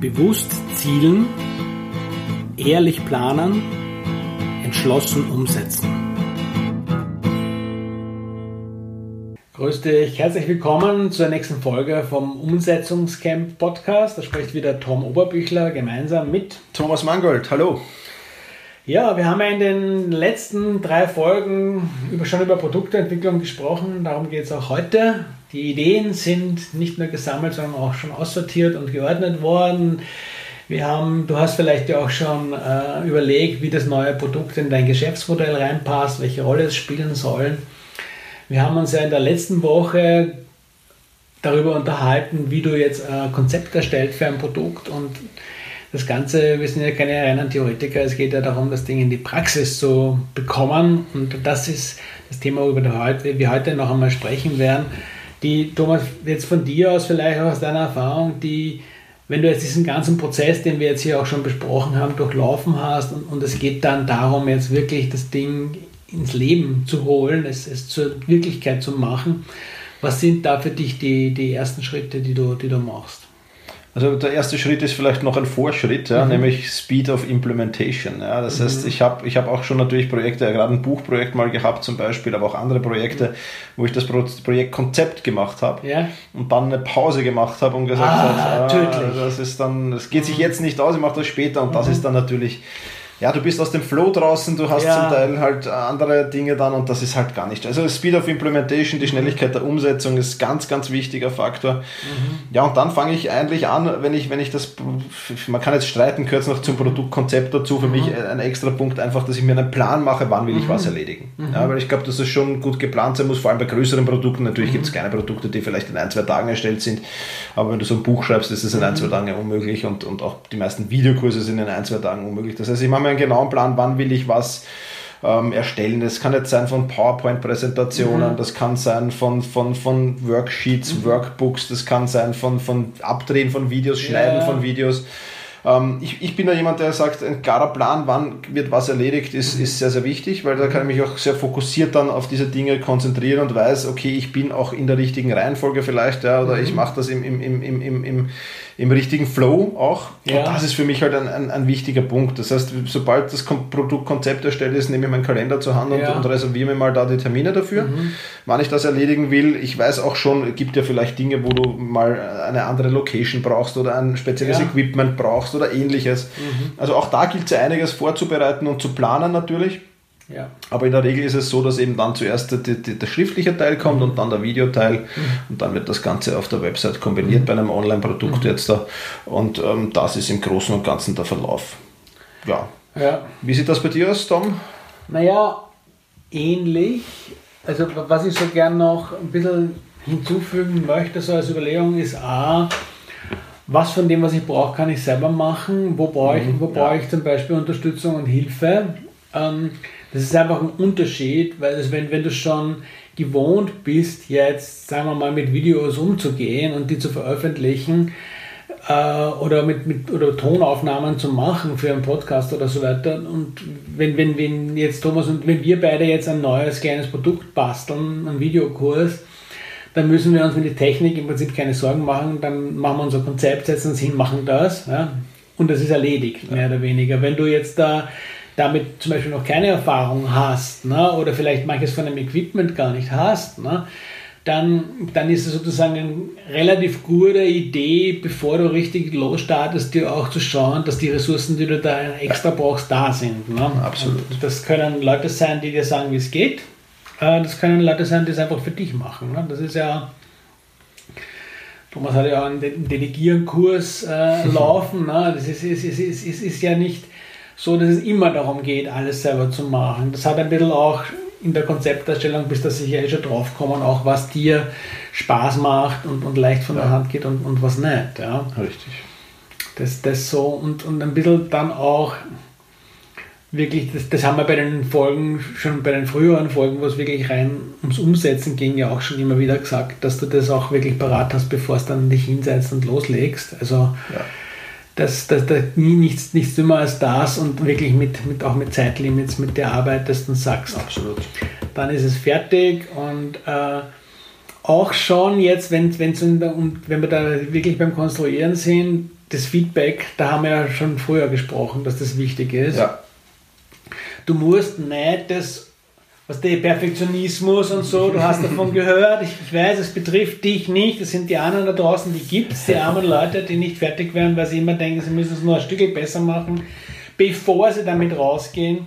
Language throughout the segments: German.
Bewusst zielen, ehrlich planen, entschlossen umsetzen. Grüß dich, herzlich willkommen zur nächsten Folge vom Umsetzungscamp Podcast. Da spricht wieder Tom Oberbüchler gemeinsam mit Thomas Mangold. Hallo. Ja, wir haben ja in den letzten drei Folgen über, schon über Produktentwicklung gesprochen. Darum geht es auch heute. Die Ideen sind nicht nur gesammelt, sondern auch schon aussortiert und geordnet worden. Wir haben, du hast vielleicht ja auch schon äh, überlegt, wie das neue Produkt in dein Geschäftsmodell reinpasst, welche Rolle es spielen soll. Wir haben uns ja in der letzten Woche darüber unterhalten, wie du jetzt ein Konzept erstellst für ein Produkt und das Ganze, wir sind ja keine reinen Theoretiker, es geht ja darum, das Ding in die Praxis zu bekommen und das ist das Thema, über das wir heute noch einmal sprechen werden. Die, Thomas, jetzt von dir aus vielleicht aus deiner Erfahrung, die, wenn du jetzt diesen ganzen Prozess, den wir jetzt hier auch schon besprochen haben, durchlaufen hast und, und es geht dann darum, jetzt wirklich das Ding ins Leben zu holen, es, es zur Wirklichkeit zu machen. Was sind da für dich die, die ersten Schritte, die du, die du machst? Also der erste Schritt ist vielleicht noch ein Vorschritt, ja, mhm. nämlich Speed of Implementation. Ja. Das mhm. heißt, ich habe ich hab auch schon natürlich Projekte, ja, gerade ein Buchprojekt mal gehabt zum Beispiel, aber auch andere Projekte, wo ich das Projektkonzept gemacht habe ja. und dann eine Pause gemacht habe und gesagt ah, habe, ah, das ist dann, das geht sich mhm. jetzt nicht aus, ich mache das später und das mhm. ist dann natürlich ja, du bist aus dem Flow draußen, du hast ja. zum Teil halt andere Dinge dann und das ist halt gar nicht. Also Speed of Implementation, die Schnelligkeit der Umsetzung ist ganz, ganz wichtiger Faktor. Mhm. Ja, und dann fange ich eigentlich an, wenn ich, wenn ich das, man kann jetzt streiten, gehört es noch zum Produktkonzept dazu, für mhm. mich ein extra Punkt einfach, dass ich mir einen Plan mache, wann will ich mhm. was erledigen. Mhm. Ja, weil ich glaube, dass das schon gut geplant sein muss, vor allem bei größeren Produkten. Natürlich gibt es mhm. keine Produkte, die vielleicht in ein, zwei Tagen erstellt sind, aber wenn du so ein Buch schreibst, ist es in ein, zwei mhm. Tagen unmöglich und, und auch die meisten Videokurse sind in ein, zwei Tagen unmöglich. Das heißt, ich mache mir einen genauen Plan, wann will ich was ähm, erstellen. Das kann jetzt sein von PowerPoint-Präsentationen, mhm. das kann sein von, von, von Worksheets, mhm. Workbooks, das kann sein von, von Abdrehen von Videos, Schneiden yeah. von Videos. Ähm, ich, ich bin da jemand, der sagt, ein klarer Plan, wann wird was erledigt, ist, ist sehr, sehr wichtig, weil da kann ich mich auch sehr fokussiert dann auf diese Dinge konzentrieren und weiß, okay, ich bin auch in der richtigen Reihenfolge vielleicht, ja, oder mhm. ich mache das im, im, im, im, im, im richtigen Flow auch. Ja. Und das ist für mich halt ein, ein, ein, wichtiger Punkt. Das heißt, sobald das Produktkonzept erstellt ist, nehme ich meinen Kalender zur Hand ja. und, und, reserviere mir mal da die Termine dafür. Mhm. Wann ich das erledigen will, ich weiß auch schon, es gibt ja vielleicht Dinge, wo du mal eine andere Location brauchst oder ein spezielles ja. Equipment brauchst oder ähnliches. Mhm. Also auch da gilt es ja einiges vorzubereiten und zu planen natürlich. Ja. Aber in der Regel ist es so, dass eben dann zuerst der, der, der schriftliche Teil kommt mhm. und dann der Videoteil mhm. und dann wird das Ganze auf der Website kombiniert mhm. bei einem Online-Produkt mhm. jetzt da. Und ähm, das ist im Großen und Ganzen der Verlauf. Ja. ja. Wie sieht das bei dir aus, Tom? Naja, ähnlich. Also was ich so gern noch ein bisschen hinzufügen möchte, so als Überlegung ist A, was von dem, was ich brauche, kann ich selber machen, wo brauche ich, mhm, wo brauche ich zum Beispiel Unterstützung und Hilfe. Ähm, das ist einfach ein Unterschied, weil das, wenn, wenn du schon gewohnt bist, jetzt, sagen wir mal, mit Videos umzugehen und die zu veröffentlichen äh, oder, mit, mit, oder Tonaufnahmen zu machen für einen Podcast oder so weiter. Und wenn, wenn, wenn jetzt Thomas und wenn wir beide jetzt ein neues kleines Produkt basteln, einen Videokurs, dann müssen wir uns mit der Technik im Prinzip keine Sorgen machen. Dann machen wir unser Konzept, setzen uns hin, machen das. Ja, und das ist erledigt, mehr oder weniger. Wenn du jetzt da damit zum Beispiel noch keine Erfahrung hast ne, oder vielleicht manches von dem Equipment gar nicht hast, ne, dann, dann ist es sozusagen eine relativ gute Idee, bevor du richtig losstartest, dir auch zu schauen, dass die Ressourcen, die du da extra brauchst, da sind. Ne? Absolut. Und das können Leute sein, die dir sagen, wie es geht. Äh, das können Leute sein, die es einfach für dich machen. Ne? Das ist ja. Thomas hat ja auch einen Delegierenkurs äh, laufen. Ne? Das ist, ist, ist, ist, ist ja nicht so, dass es immer darum geht, alles selber zu machen. Das hat ein bisschen auch in der Konzepterstellung, bis dass ich ja eh schon drauf kommen, auch was dir Spaß macht und, und leicht von ja. der Hand geht und, und was nicht. Ja. Richtig. Das, das so und, und ein bisschen dann auch wirklich, das, das haben wir bei den Folgen, schon bei den früheren Folgen, wo es wirklich rein ums Umsetzen ging, ja auch schon immer wieder gesagt, dass du das auch wirklich parat hast, bevor es dann dich hinsetzt und loslegst. Also ja dass, dass, dass nie nichts, nichts dümmer als das und wirklich mit, mit, auch mit Zeitlimits, mit der arbeitest und sagst. Absolut. Dann ist es fertig und äh, auch schon jetzt, wenn, wenn's in der, wenn wir da wirklich beim Konstruieren sind, das Feedback, da haben wir ja schon früher gesprochen, dass das wichtig ist. Ja. Du musst nicht das, was der Perfektionismus und so, du hast davon gehört, ich, ich weiß, es betrifft dich nicht, es sind die anderen da draußen, die gibt es, die armen Leute, die nicht fertig werden, weil sie immer denken, sie müssen es nur ein Stück besser machen, bevor sie damit rausgehen.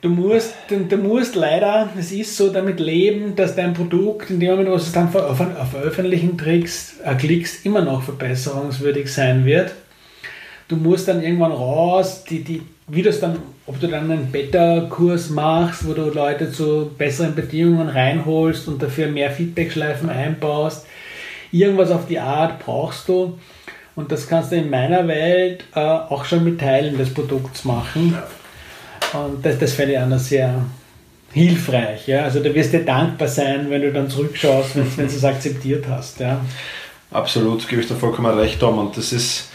Du musst, du musst leider, es ist so, damit leben, dass dein Produkt, in dem Moment, wo du es dann ver veröffentlichen trickst, äh, klickst, immer noch verbesserungswürdig sein wird. Du musst dann irgendwann raus, die, die, wie das dann, ob du dann einen Beta-Kurs machst, wo du Leute zu besseren Bedingungen reinholst und dafür mehr Feedback-Schleifen einbaust. Irgendwas auf die Art brauchst du. Und das kannst du in meiner Welt äh, auch schon mit Teilen des Produkts machen. Und das, das fände ich auch noch sehr hilfreich. Ja? Also du wirst dir dankbar sein, wenn du dann zurückschaust, wenn, wenn du es akzeptiert hast. Ja? Absolut, gebe ich dir vollkommen recht, Tom. Und das ist,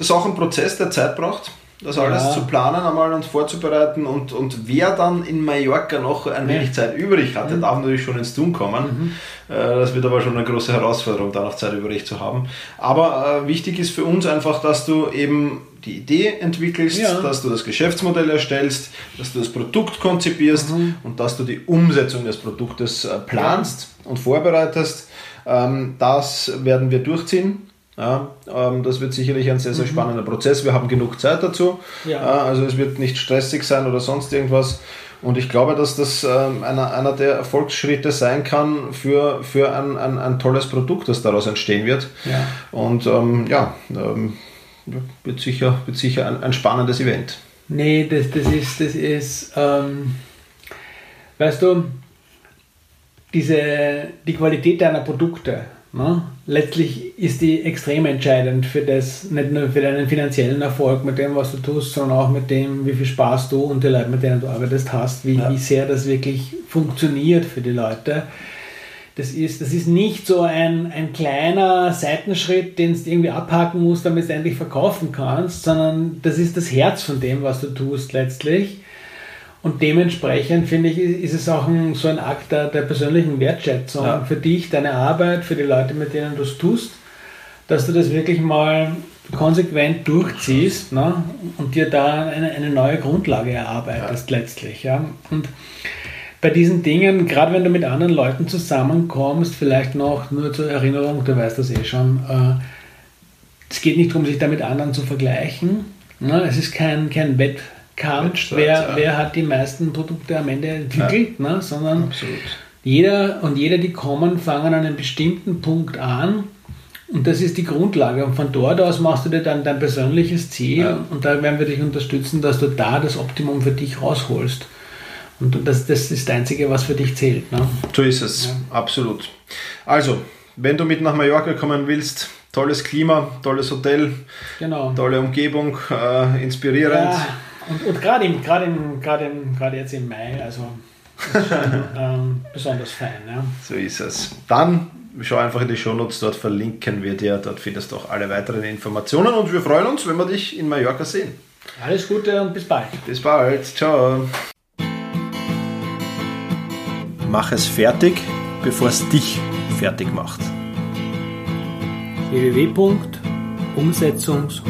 das ist auch ein Prozess, der Zeit braucht das alles ja. zu planen einmal und vorzubereiten und, und wer dann in Mallorca noch ein wenig ja. Zeit übrig hat, der mhm. darf natürlich schon ins Tun kommen. Mhm. Äh, das wird aber schon eine große Herausforderung, da noch Zeit übrig zu haben. Aber äh, wichtig ist für uns einfach, dass du eben die Idee entwickelst, ja. dass du das Geschäftsmodell erstellst, dass du das Produkt konzipierst mhm. und dass du die Umsetzung des Produktes äh, planst und vorbereitest. Ähm, das werden wir durchziehen. Ja, ähm, das wird sicherlich ein sehr, sehr mhm. spannender Prozess. Wir haben genug Zeit dazu. Ja. also es wird nicht stressig sein oder sonst irgendwas. Und ich glaube, dass das ähm, einer, einer der Erfolgsschritte sein kann für, für ein, ein, ein tolles Produkt, das daraus entstehen wird. Ja. Und ähm, ja, ähm, wird sicher, wird sicher ein, ein spannendes Event. Nee, das, das ist, das ist ähm, weißt du, diese, die Qualität deiner Produkte Ne? Letztlich ist die extrem entscheidend für das, nicht nur für deinen finanziellen Erfolg mit dem, was du tust, sondern auch mit dem, wie viel Spaß du und die Leute, mit denen du arbeitest, hast, wie, ja. wie sehr das wirklich funktioniert für die Leute. Das ist, das ist nicht so ein, ein kleiner Seitenschritt, den du irgendwie abhaken musst, damit du endlich verkaufen kannst, sondern das ist das Herz von dem, was du tust letztlich. Und dementsprechend finde ich, ist es auch ein, so ein Akt der, der persönlichen Wertschätzung ja. für dich, deine Arbeit, für die Leute, mit denen du es tust, dass du das wirklich mal konsequent durchziehst ne? und dir da eine, eine neue Grundlage erarbeitest ja. letztlich. Ja? Und bei diesen Dingen, gerade wenn du mit anderen Leuten zusammenkommst, vielleicht noch nur zur Erinnerung, du weißt das eh schon, äh, es geht nicht darum, sich da mit anderen zu vergleichen. Ne? Es ist kein, kein Wett Kampf, wer, wer hat die meisten Produkte am Ende entwickelt, ja. ne? sondern Absolut. jeder und jeder, die kommen, fangen an einem bestimmten Punkt an und das ist die Grundlage. Und von dort aus machst du dir dann dein persönliches Ziel ja. und da werden wir dich unterstützen, dass du da das Optimum für dich rausholst. Und das, das ist das Einzige, was für dich zählt. Ne? So ist es, ja. absolut. Also, wenn du mit nach Mallorca kommen willst, tolles Klima, tolles Hotel, genau. tolle Umgebung, äh, inspirierend. Ja und, und gerade gerade gerade gerade jetzt im Mai, also schon ähm, besonders fein. Ja. So ist es. Dann schau einfach in die Shownotes, dort verlinken wir dir, dort findest du auch alle weiteren Informationen und wir freuen uns, wenn wir dich in Mallorca sehen. Alles Gute und bis bald. Bis bald. Ciao. Mach es fertig, bevor es dich fertig macht. www.umsetzungs-